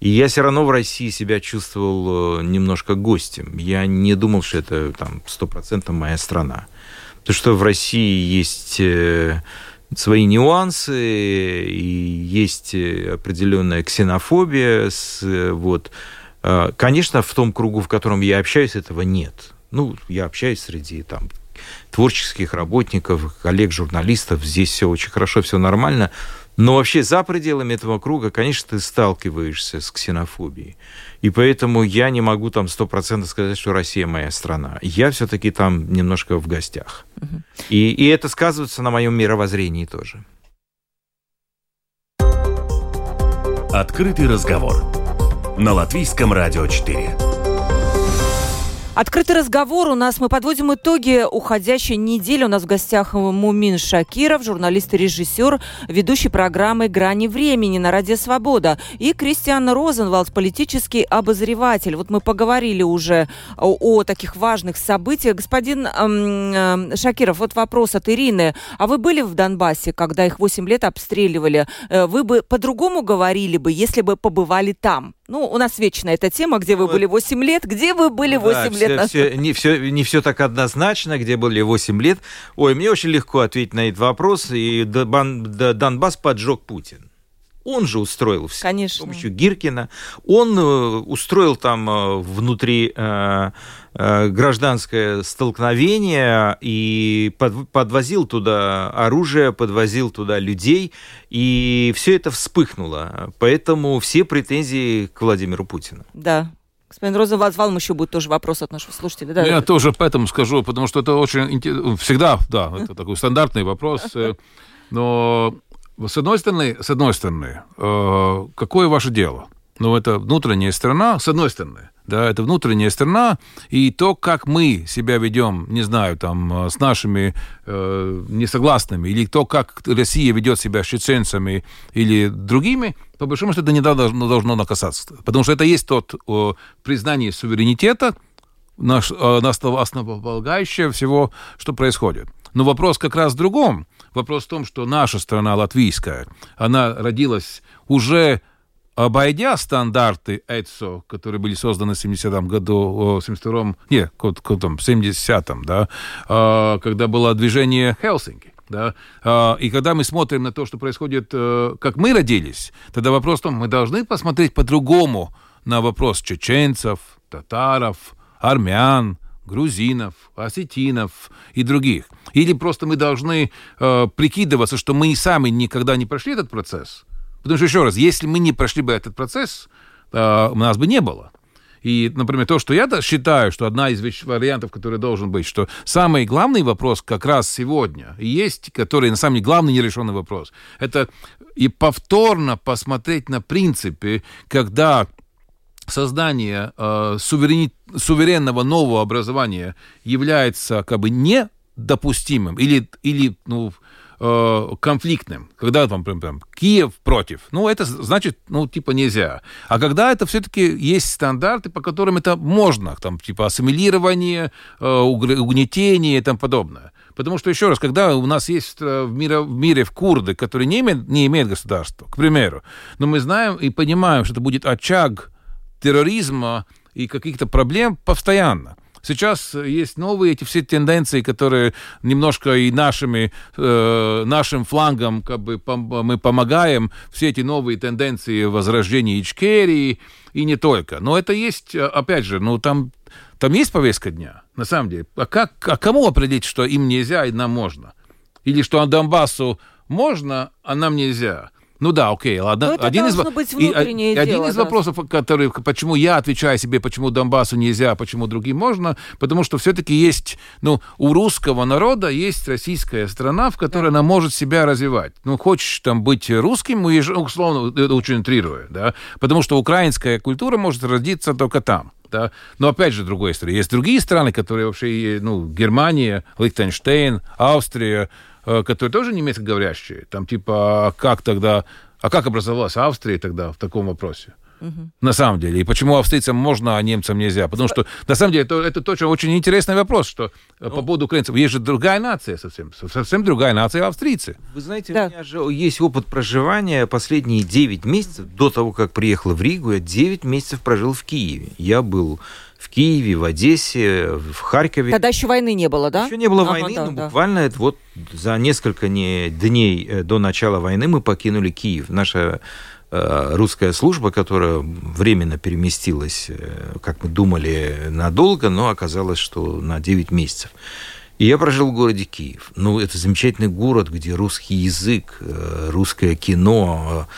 И я все равно в России себя чувствовал э, немножко гостем. Я не думал, что это там стопроцентно моя страна. То, что в России есть э, свои нюансы и есть э, определенная ксенофобия. Вот. А, конечно, в том кругу, в котором я общаюсь, этого нет. Ну, я общаюсь среди там, творческих работников, коллег, журналистов. Здесь все очень хорошо, все нормально. Но вообще за пределами этого круга, конечно, ты сталкиваешься с ксенофобией. И поэтому я не могу там стопроцентно сказать, что Россия моя страна. Я все-таки там немножко в гостях. Угу. И, и это сказывается на моем мировоззрении тоже.
Открытый разговор на Латвийском радио 4.
Открытый разговор у нас. Мы подводим итоги уходящей недели. У нас в гостях Мумин Шакиров, журналист и режиссер, ведущий программы «Грани времени» на Радио Свобода. И Кристиан Розенвалд, политический обозреватель. Вот мы поговорили уже о, о таких важных событиях. Господин эм, э, Шакиров, вот вопрос от Ирины. А вы были в Донбассе, когда их 8 лет обстреливали? Э, вы бы по-другому говорили бы, если бы побывали там? Ну, у нас вечная эта тема, где вы были 8 лет, где вы были 8 да, лет назад.
Все, не, все, не все так однозначно, где были 8 лет. Ой, мне очень легко ответить на этот вопрос. И Донбасс поджег Путин. Он же устроил все.
Конечно.
С помощью Гиркина. Он э, устроил там э, внутри э, гражданское столкновение и подвозил туда оружие, подвозил туда людей, и все это вспыхнуло. Поэтому все претензии к Владимиру Путину.
Да, Господин Розенвалд, вам еще будет тоже вопрос от нашего слушателя. Да,
Я да. тоже поэтому скажу, потому что это очень всегда, да, это такой стандартный вопрос. Но с одной стороны, с одной стороны, э, какое ваше дело? Ну, это внутренняя страна, с одной стороны, да, это внутренняя страна, и то, как мы себя ведем, не знаю, там, э, с нашими э, несогласными, или то, как Россия ведет себя с чеченцами или другими, по большому счету, это не должно, должно накасаться. Потому что это есть тот э, признание суверенитета, наш, э, основополагающее всего, что происходит. Но вопрос как раз в другом. Вопрос в том, что наша страна латвийская, она родилась уже обойдя стандарты ЭЦО, которые были созданы в 70-м году, в 72-м, не, там, 70-м, да, а, когда было движение Хелсинки. Да? А, и когда мы смотрим на то, что происходит, э, как мы родились, тогда вопрос в том, мы должны посмотреть по-другому на вопрос чеченцев, татаров, армян, грузинов, осетинов и других. Или просто мы должны э, прикидываться, что мы и сами никогда не прошли этот процесс. Потому что, еще раз, если мы не прошли бы этот процесс, э, у нас бы не было. И, например, то, что я считаю, что одна из вариантов, который должен быть, что самый главный вопрос как раз сегодня есть, который на самом деле главный нерешенный вопрос, это и повторно посмотреть на принципы, когда создание э, суверени... суверенного нового образования является как бы недопустимым или, или ну, э, конфликтным, когда там, прям, прям Киев против, ну, это значит, ну, типа нельзя. А когда это все-таки есть стандарты, по которым это можно, там, типа ассимилирование, э, угнетение и тому подобное. Потому что, еще раз, когда у нас есть э, в мире, в мире в курды, которые не имеют, не имеют государства, к примеру, но мы знаем и понимаем, что это будет очаг терроризма и каких-то проблем постоянно. Сейчас есть новые эти все тенденции, которые немножко и нашими, э, нашим флангом как бы пом- мы помогаем. Все эти новые тенденции возрождения Ичкерии и не только. Но это есть, опять же, ну там, там есть повестка дня, на самом деле. А, как, а кому определить, что им нельзя и нам можно? Или что Донбассу можно, а нам нельзя? Ну да, окей, ладно.
Но это один из, быть
и,
дело,
один из
да.
вопросов, который, почему я отвечаю себе, почему Донбассу нельзя, а почему другим можно, потому что все-таки есть, ну, у русского народа есть российская страна, в которой да. она может себя развивать. Ну, хочешь там быть русским, уезж... условно, очень утрируя, да, потому что украинская культура может родиться только там. Да? Но опять же, другой стороны, есть другие страны, которые вообще, ну, Германия, Лихтенштейн, Австрия, которые тоже немецкоговорящие. Там типа, а как тогда, а как образовалась Австрия тогда в таком вопросе? Угу. На самом деле. И почему австрийцам можно, а немцам нельзя? Потому что, на самом деле, это, это точно очень интересный вопрос, что ну, по поводу украинцев. Есть же другая нация совсем. Совсем другая нация австрийцы.
Вы знаете, да. у меня же есть опыт проживания последние 9 месяцев. До того, как приехала в Ригу, я 9 месяцев прожил в Киеве. Я был в Киеве, в Одессе, в Харькове.
Тогда еще войны не было, да?
Еще не было ага, войны, да, но да. буквально это вот за несколько дней до начала войны мы покинули Киев. Наша русская служба, которая временно переместилась, как мы думали, надолго, но оказалось, что на 9 месяцев. И я прожил в городе Киев. Ну, это замечательный город, где русский язык, русское кино,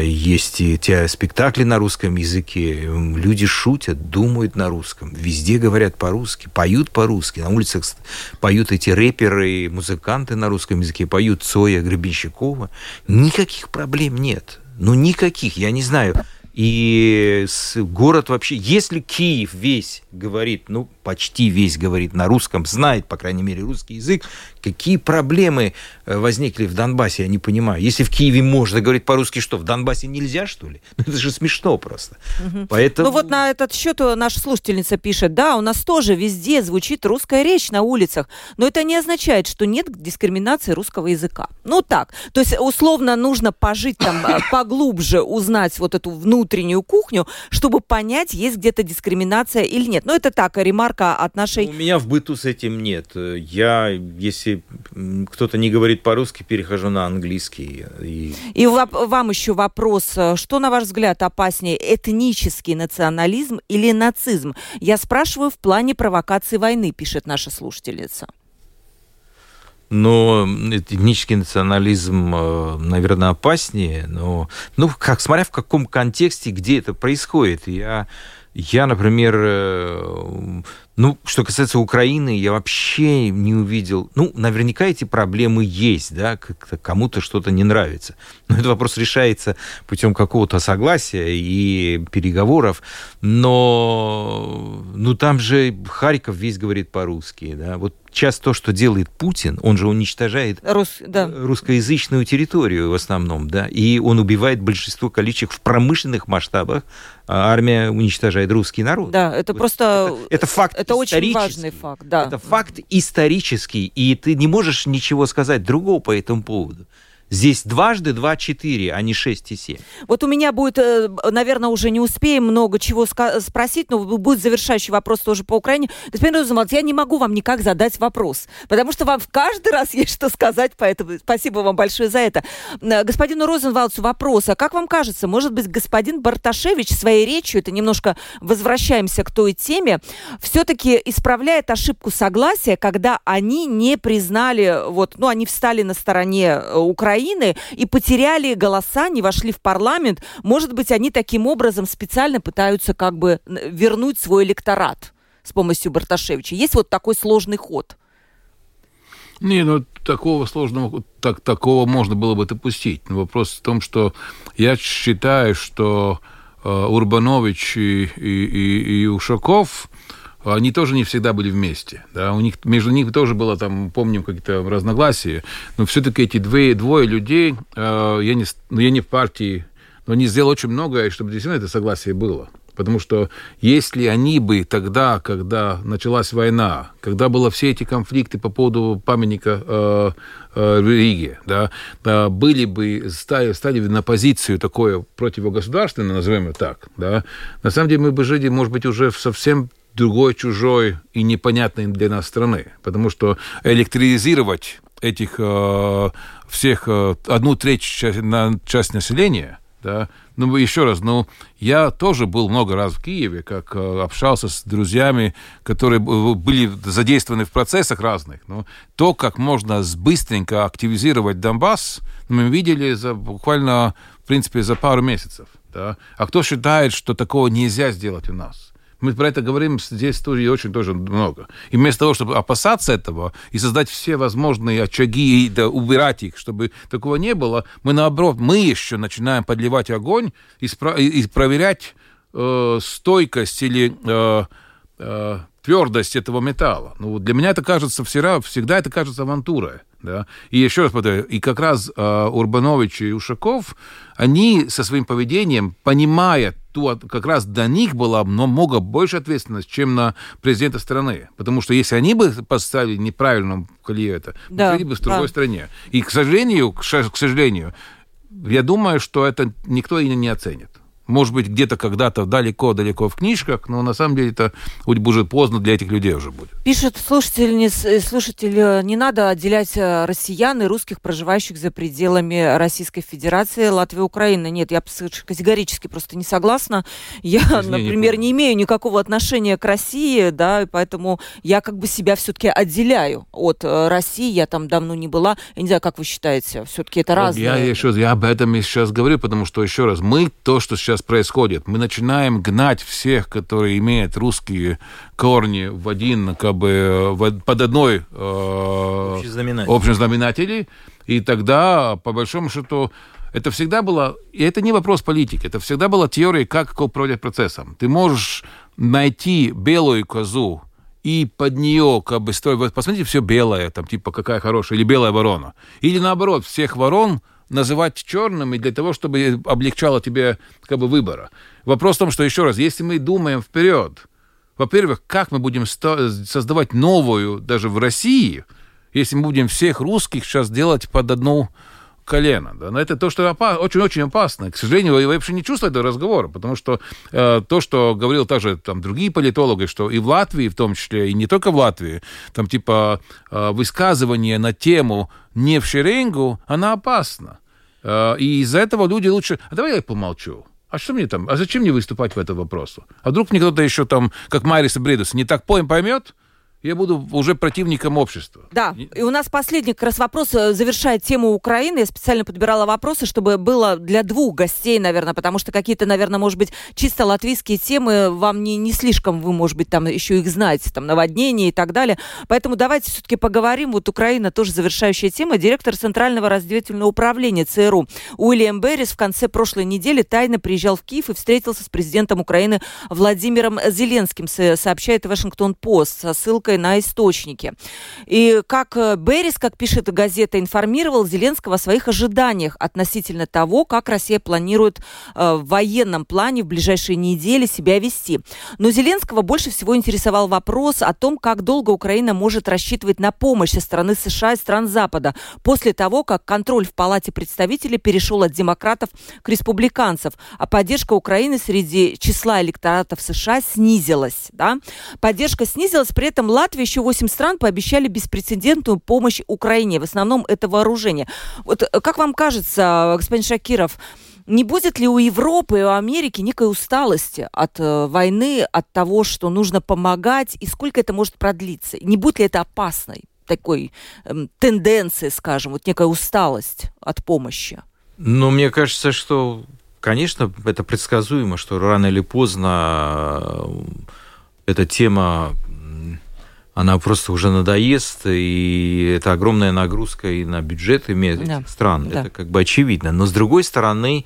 есть и те спектакли на русском языке. Люди шутят, думают на русском. Везде говорят по-русски, поют по-русски. На улицах поют эти рэперы, музыканты на русском языке, поют Цоя, Гребенщикова. Никаких проблем нет. Ну, никаких, я не знаю. И город вообще, если Киев весь говорит, ну, почти весь говорит на русском, знает, по крайней мере, русский язык, какие проблемы э, возникли в Донбассе, я не понимаю. Если в Киеве можно говорить по-русски, что, в Донбассе нельзя, что ли? Ну, *laughs* это же смешно просто.
Угу. Поэтому... Ну, вот на этот счет наша слушательница пишет, да, у нас тоже везде звучит русская речь на улицах, но это не означает, что нет дискриминации русского языка. Ну, так. То есть, условно, нужно пожить там э, *coughs* поглубже, узнать вот эту внутреннюю кухню, чтобы понять, есть где-то дискриминация или нет. Но это так, ремарка от нашей...
У меня в быту с этим нет. Я, если кто-то не говорит по-русски, перехожу на английский.
И, и вам еще вопрос. Что, на ваш взгляд, опаснее, этнический национализм или нацизм? Я спрашиваю в плане провокации войны, пишет наша слушательница.
Но этнический национализм, э, наверное, опаснее. Но, ну, как, смотря в каком контексте, где это происходит. Я, я например, э, ну, что касается Украины, я вообще не увидел... Ну, наверняка эти проблемы есть, да, кому-то что-то не нравится. Но этот вопрос решается путем какого-то согласия и переговоров. Но, ну, там же Харьков весь говорит по-русски, да. Вот сейчас то, что делает Путин, он же уничтожает Рус... да. русскоязычную территорию в основном, да, и он убивает большинство количеств в промышленных масштабах, а армия уничтожает русский народ.
Да, это вот просто...
Это, это факт
это очень важный факт, да.
Это факт исторический, и ты не можешь ничего сказать другого по этому поводу. Здесь дважды 2-4, а не 6 и 7.
Вот у меня будет, э, наверное, уже не успеем много чего спросить, но будет завершающий вопрос тоже по Украине. Господин Розенвалд, я не могу вам никак задать вопрос, потому что вам в каждый раз есть что сказать, поэтому спасибо вам большое за это. Э, господину Розенвалдсу вопрос. А как вам кажется, может быть, господин Барташевич своей речью, это немножко возвращаемся к той теме, все-таки исправляет ошибку согласия, когда они не признали, вот, ну, они встали на стороне э, Украины, Украины и потеряли голоса, не вошли в парламент. Может быть, они таким образом специально пытаются как бы вернуть свой электорат с помощью Барташевича. Есть вот такой сложный ход.
Не, ну такого сложного, так, такого можно было бы допустить. Но вопрос в том, что я считаю, что э, Урбанович и, и, и, и Ушаков они тоже не всегда были вместе. Да? У них, между ними тоже было, там, помним, какие-то разногласия. Но все-таки эти двое, двое людей, э, я, не, ну, я не в партии, но они сделали очень многое, чтобы действительно это согласие было. Потому что если они бы тогда, когда началась война, когда было все эти конфликты по поводу памятника э, э, Риге, да, э, были бы, стали, стали на позицию такое противогосударственное, назовем это так, да, на самом деле мы бы жили, может быть, уже в совсем другой, чужой и непонятной для нас страны. Потому что электризировать этих э, всех, э, одну треть на часть населения, да, ну, еще раз, ну, я тоже был много раз в Киеве, как э, общался с друзьями, которые были задействованы в процессах разных. Но то, как можно быстренько активизировать Донбасс, мы видели за, буквально, в принципе, за пару месяцев. Да? А кто считает, что такого нельзя сделать у нас? Мы про это говорим здесь тоже очень тоже много. И вместо того, чтобы опасаться этого и создать все возможные очаги и да, убирать их, чтобы такого не было, мы наоборот, мы еще начинаем подливать огонь и, спро- и проверять э, стойкость или э, э, твердость этого металла. Ну, для меня это кажется всегда, всегда это кажется авантурой. Да? И еще раз повторяю, и как раз э, Урбанович и Ушаков, они со своим поведением, понимая ту, как раз до них была много больше ответственность, чем на президента страны. Потому что если они бы поставили неправильно колею это, да, мы бы в другой да. стране. И, к сожалению, к сожалению, я думаю, что это никто и не оценит может быть, где-то когда-то далеко-далеко в книжках, но на самом деле это будет поздно для этих людей уже будет.
Пишет слушатель, не, слушатель, э, не надо отделять э, россиян и русских, проживающих за пределами Российской Федерации, Латвии, Украины. Нет, я категорически просто не согласна. Я, Извини, например, не, не имею никакого отношения к России, да, и поэтому я как бы себя все-таки отделяю от э, России. Я там давно не была. Я не знаю, как вы считаете, все-таки это разные...
Я, еще, я об этом и сейчас говорю, потому что, еще раз, мы то, что сейчас сейчас происходит. Мы начинаем гнать всех, которые имеют русские корни в один, как бы, в, под одной э, общий знаменатель. общем знаменателе, и тогда, по большому счету, это всегда было, и это не вопрос политики, это всегда была теория, как управлять процессом. Ты можешь найти белую козу, и под нее как бы строить... Посмотрите, все белое, там, типа, какая хорошая, или белая ворона. Или наоборот, всех ворон называть черным и для того, чтобы облегчало тебе как бы выбора. Вопрос в том, что еще раз, если мы думаем вперед, во-первых, как мы будем создавать новую даже в России, если мы будем всех русских сейчас делать под одну колено. Да? Но это то, что очень-очень опасно. К сожалению, я вообще не чувствую этого разговора, потому что э, то, что говорил также там другие политологи, что и в Латвии в том числе, и не только в Латвии, там типа э, высказывание на тему «не в шеренгу», она опасна. Э, и из-за этого люди лучше... А давай я помолчу. А что мне там? А зачем мне выступать в этом вопросе? А вдруг мне кто-то еще там, как Майрис и Бредус, не так поем поймет? Я буду уже противником общества.
Да, и у нас последний как раз вопрос э, завершает тему Украины. Я специально подбирала вопросы, чтобы было для двух гостей, наверное, потому что какие-то, наверное, может быть, чисто латвийские темы вам не, не слишком, вы, может быть, там еще их знаете, там, наводнение и так далее. Поэтому давайте все-таки поговорим. Вот Украина тоже завершающая тема. Директор Центрального разведывательного управления ЦРУ Уильям Беррис в конце прошлой недели тайно приезжал в Киев и встретился с президентом Украины Владимиром Зеленским, сообщает Вашингтон-Пост со ссылкой ссылкой на источники. И как э, Беррис, как пишет газета, информировал Зеленского о своих ожиданиях относительно того, как Россия планирует э, в военном плане в ближайшие недели себя вести. Но Зеленского больше всего интересовал вопрос о том, как долго Украина может рассчитывать на помощь со стороны США и стран Запада после того, как контроль в Палате представителей перешел от демократов к республиканцев, а поддержка Украины среди числа электоратов США снизилась. Да? Поддержка снизилась, при этом Латвия еще 8 стран пообещали беспрецедентную помощь Украине. В основном это вооружение. Вот э, как вам кажется, господин Шакиров, не будет ли у Европы и у Америки некой усталости от э, войны, от того, что нужно помогать, и сколько это может продлиться? Не будет ли это опасной такой э, тенденцией, скажем, вот некая усталость от помощи?
Ну, мне кажется, что, конечно, это предсказуемо, что рано или поздно э, эта тема она просто уже надоест, и это огромная нагрузка и на бюджеты да. стран. Да. Это как бы очевидно. Но с другой стороны,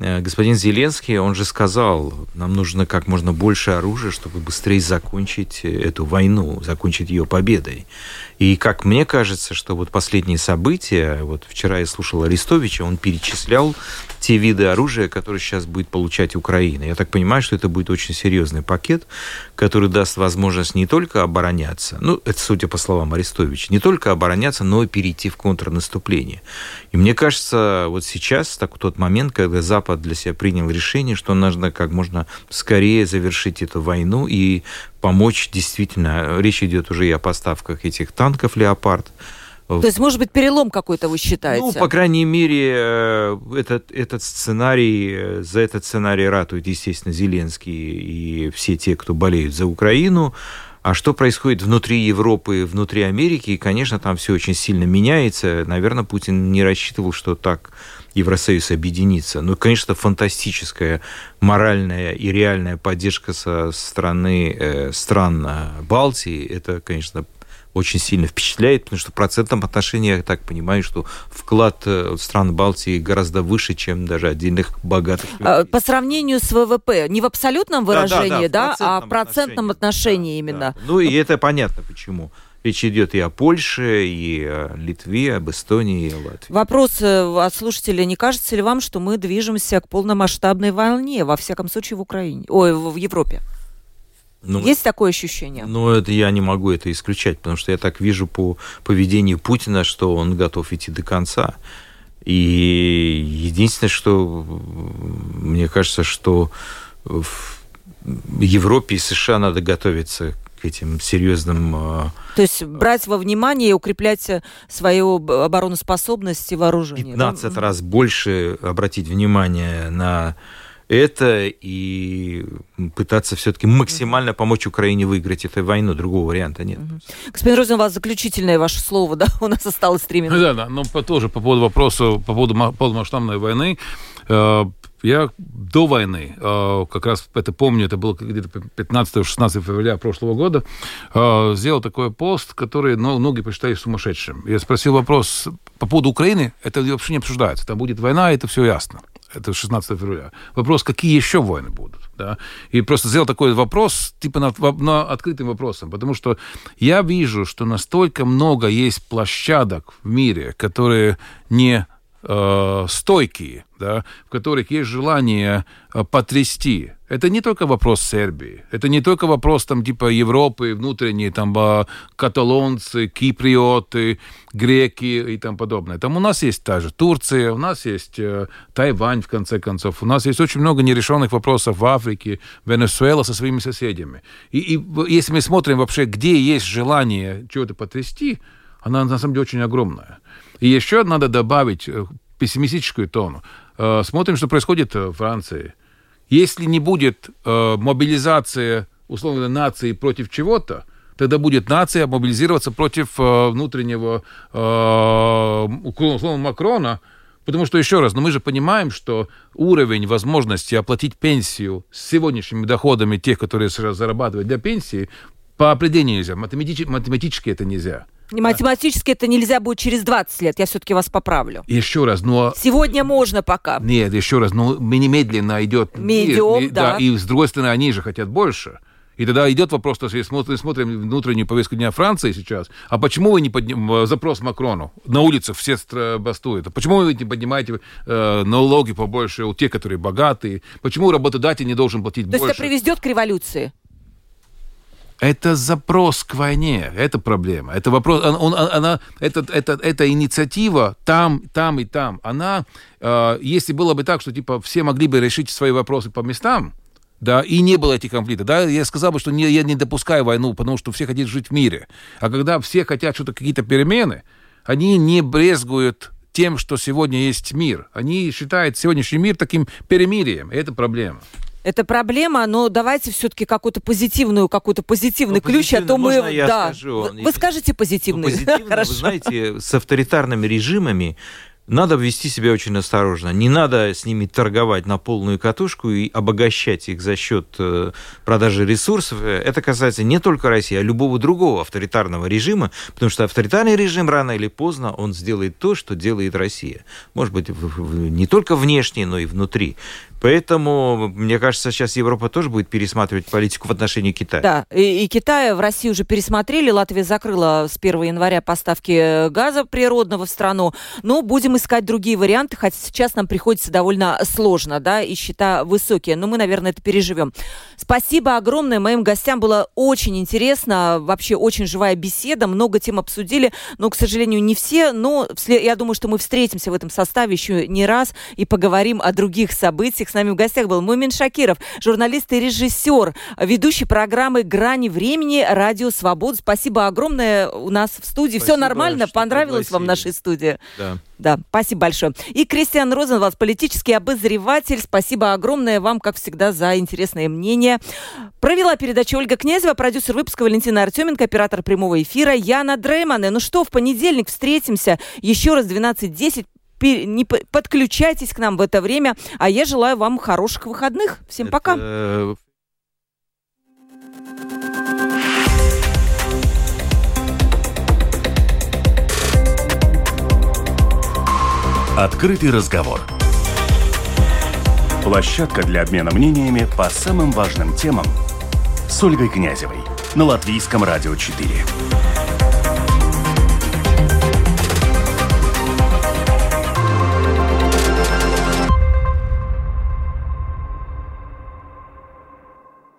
Э, господин Зеленский, он же сказал, нам нужно как можно больше оружия, чтобы быстрее закончить эту войну, закончить ее победой. И как мне кажется, что вот последние события, вот вчера я слушал Арестовича, он перечислял те виды оружия, которые сейчас будет получать Украина. Я так понимаю, что это будет очень серьезный пакет, который даст возможность не только обороняться, ну, это судя по словам Арестовича, не только обороняться, но и перейти в контрнаступление. И мне кажется, вот сейчас, так тот момент, когда Запад для себя принял решение, что нужно как можно скорее завершить эту войну и помочь действительно, речь идет уже и о поставках этих танков «Леопард»,
то есть, может быть, перелом какой-то вы считаете?
Ну, по крайней мере, э, этот, этот сценарий, э, за этот сценарий ратуют, естественно, Зеленский и все те, кто болеют за Украину. А что происходит внутри Европы, внутри Америки, и, конечно, там все очень сильно меняется. Наверное, Путин не рассчитывал, что так Евросоюз объединится. Ну, конечно, фантастическая моральная и реальная поддержка со стороны э, стран Балтии. Это, конечно, очень сильно впечатляет, потому что в процентном отношении, я так понимаю, что вклад э, стран Балтии гораздо выше, чем даже отдельных богатых
людей. А, по сравнению с ВВП, не в абсолютном выражении, да, да, да, да а в процентном отношении, отношении да, именно.
Да. Ну и это понятно почему. Речь идет и о Польше, и о Литве, об Эстонии, и о Латвии.
Вопрос э, от слушателя. Не кажется ли вам, что мы движемся к полномасштабной войне, во всяком случае, в Украине, ой, в Европе? Ну, Есть такое ощущение?
Ну, это я не могу это исключать, потому что я так вижу по поведению Путина, что он готов идти до конца. И единственное, что мне кажется, что в Европе и США надо готовиться к этим серьезным... А,
То есть брать во внимание и укреплять свою обороноспособность и вооружение.
15 да? раз больше обратить внимание на это и пытаться все-таки максимально помочь Украине выиграть эту войну. Другого варианта нет.
Господин Розин, у вас заключительное ваше слово, да? *laughs* У нас осталось три минуты.
Да, да, но тоже по поводу вопроса, по поводу полномасштабной войны. Я до войны, э, как раз это помню, это было где-то 15-16 февраля прошлого года, э, сделал такой пост, который ну, многие посчитали сумасшедшим. Я спросил вопрос по поводу Украины, это вообще не обсуждается. Там будет война, это все ясно это 16 февраля. Вопрос, какие еще войны будут? Да? И просто сделал такой вопрос, типа на, на открытым вопросом, потому что я вижу, что настолько много есть площадок в мире, которые не э, стойкие, да, в которых есть желание э, потрясти. Это не только вопрос Сербии, это не только вопрос там типа Европы, внутренние там э, каталонцы, киприоты, греки и там подобное. Там у нас есть та же Турция, у нас есть э, Тайвань в конце концов, у нас есть очень много нерешенных вопросов в Африке, Венесуэла со своими соседями. И, и если мы смотрим вообще, где есть желание чего-то потрясти, она на самом деле очень огромная. И еще надо добавить э, пессимистическую тону. Э, смотрим, что происходит в Франции. Если не будет э, мобилизация, условно, нации против чего-то, тогда будет нация мобилизироваться против внутреннего, условно, Макрона, Потому что, еще раз, но ну мы же понимаем, что уровень возможности оплатить пенсию с сегодняшними доходами тех, которые зарабатывают для пенсии, по определению нельзя. Математически, математически это нельзя.
Математически это нельзя будет через 20 лет, я все-таки вас поправлю.
Еще раз, но...
Сегодня можно пока.
Нет, еще раз, ну, немедленно идет...
Медиум, и, да.
да. И с другой стороны, они же хотят больше. И тогда идет вопрос, то есть смотрим, смотрим внутреннюю повестку дня Франции сейчас, а почему вы не поднимаете запрос Макрону? На улицах все бастуют. А почему вы не поднимаете э, налоги побольше у тех, которые богатые? Почему работодатель не должен платить
то
больше?
То есть это приведет к революции?
Это запрос к войне, это проблема. Это вопрос, он, он, она, это, это, эта инициатива там, там и там, она, э, если было бы так, что типа все могли бы решить свои вопросы по местам, да, и не было этих конфликтов, да, я сказал бы, что не, я не допускаю войну, потому что все хотят жить в мире. А когда все хотят что-то, какие-то перемены, они не брезгуют тем, что сегодня есть мир. Они считают сегодняшний мир таким перемирием, и это проблема.
Это проблема, но давайте все-таки какую-то позитивную, какой-то позитивный ну, ключ, а то мы,
я да, скажу.
вы, вы скажете позитивный. Ну,
позитивно, Хорошо. Вы знаете, с авторитарными режимами надо вести себя очень осторожно. Не надо с ними торговать на полную катушку и обогащать их за счет э, продажи ресурсов. Это касается не только России, а любого другого авторитарного режима, потому что авторитарный режим рано или поздно он сделает то, что делает Россия. Может быть, не только внешне, но и внутри. Поэтому, мне кажется, сейчас Европа тоже будет пересматривать политику в отношении Китая.
Да, и, и Китай в России уже пересмотрели. Латвия закрыла с 1 января поставки газа природного в страну. Но будем искать другие варианты, хотя сейчас нам приходится довольно сложно, да, и счета высокие. Но мы, наверное, это переживем. Спасибо огромное моим гостям. Было очень интересно. Вообще очень живая беседа. Много тем обсудили. Но, к сожалению, не все. Но я думаю, что мы встретимся в этом составе еще не раз и поговорим о других событиях с нами в гостях был Мумин Шакиров, журналист и режиссер, ведущий программы «Грани времени» Радио Свободу. Спасибо огромное у нас в студии. Спасибо, Все нормально? Понравилось пригласили. вам нашей студии?
Да.
Да, спасибо большое. И Кристиан Розенвалд, политический обозреватель. Спасибо огромное вам, как всегда, за интересное мнение. Провела передачу Ольга Князева, продюсер выпуска Валентина Артеменко, оператор прямого эфира Яна Дреймане. Ну что, в понедельник встретимся еще раз в 12.10 не подключайтесь к нам в это время. А я желаю вам хороших выходных. Всем это... пока.
Открытый разговор. Площадка для обмена мнениями по самым важным темам с Ольгой Князевой на Латвийском радио 4.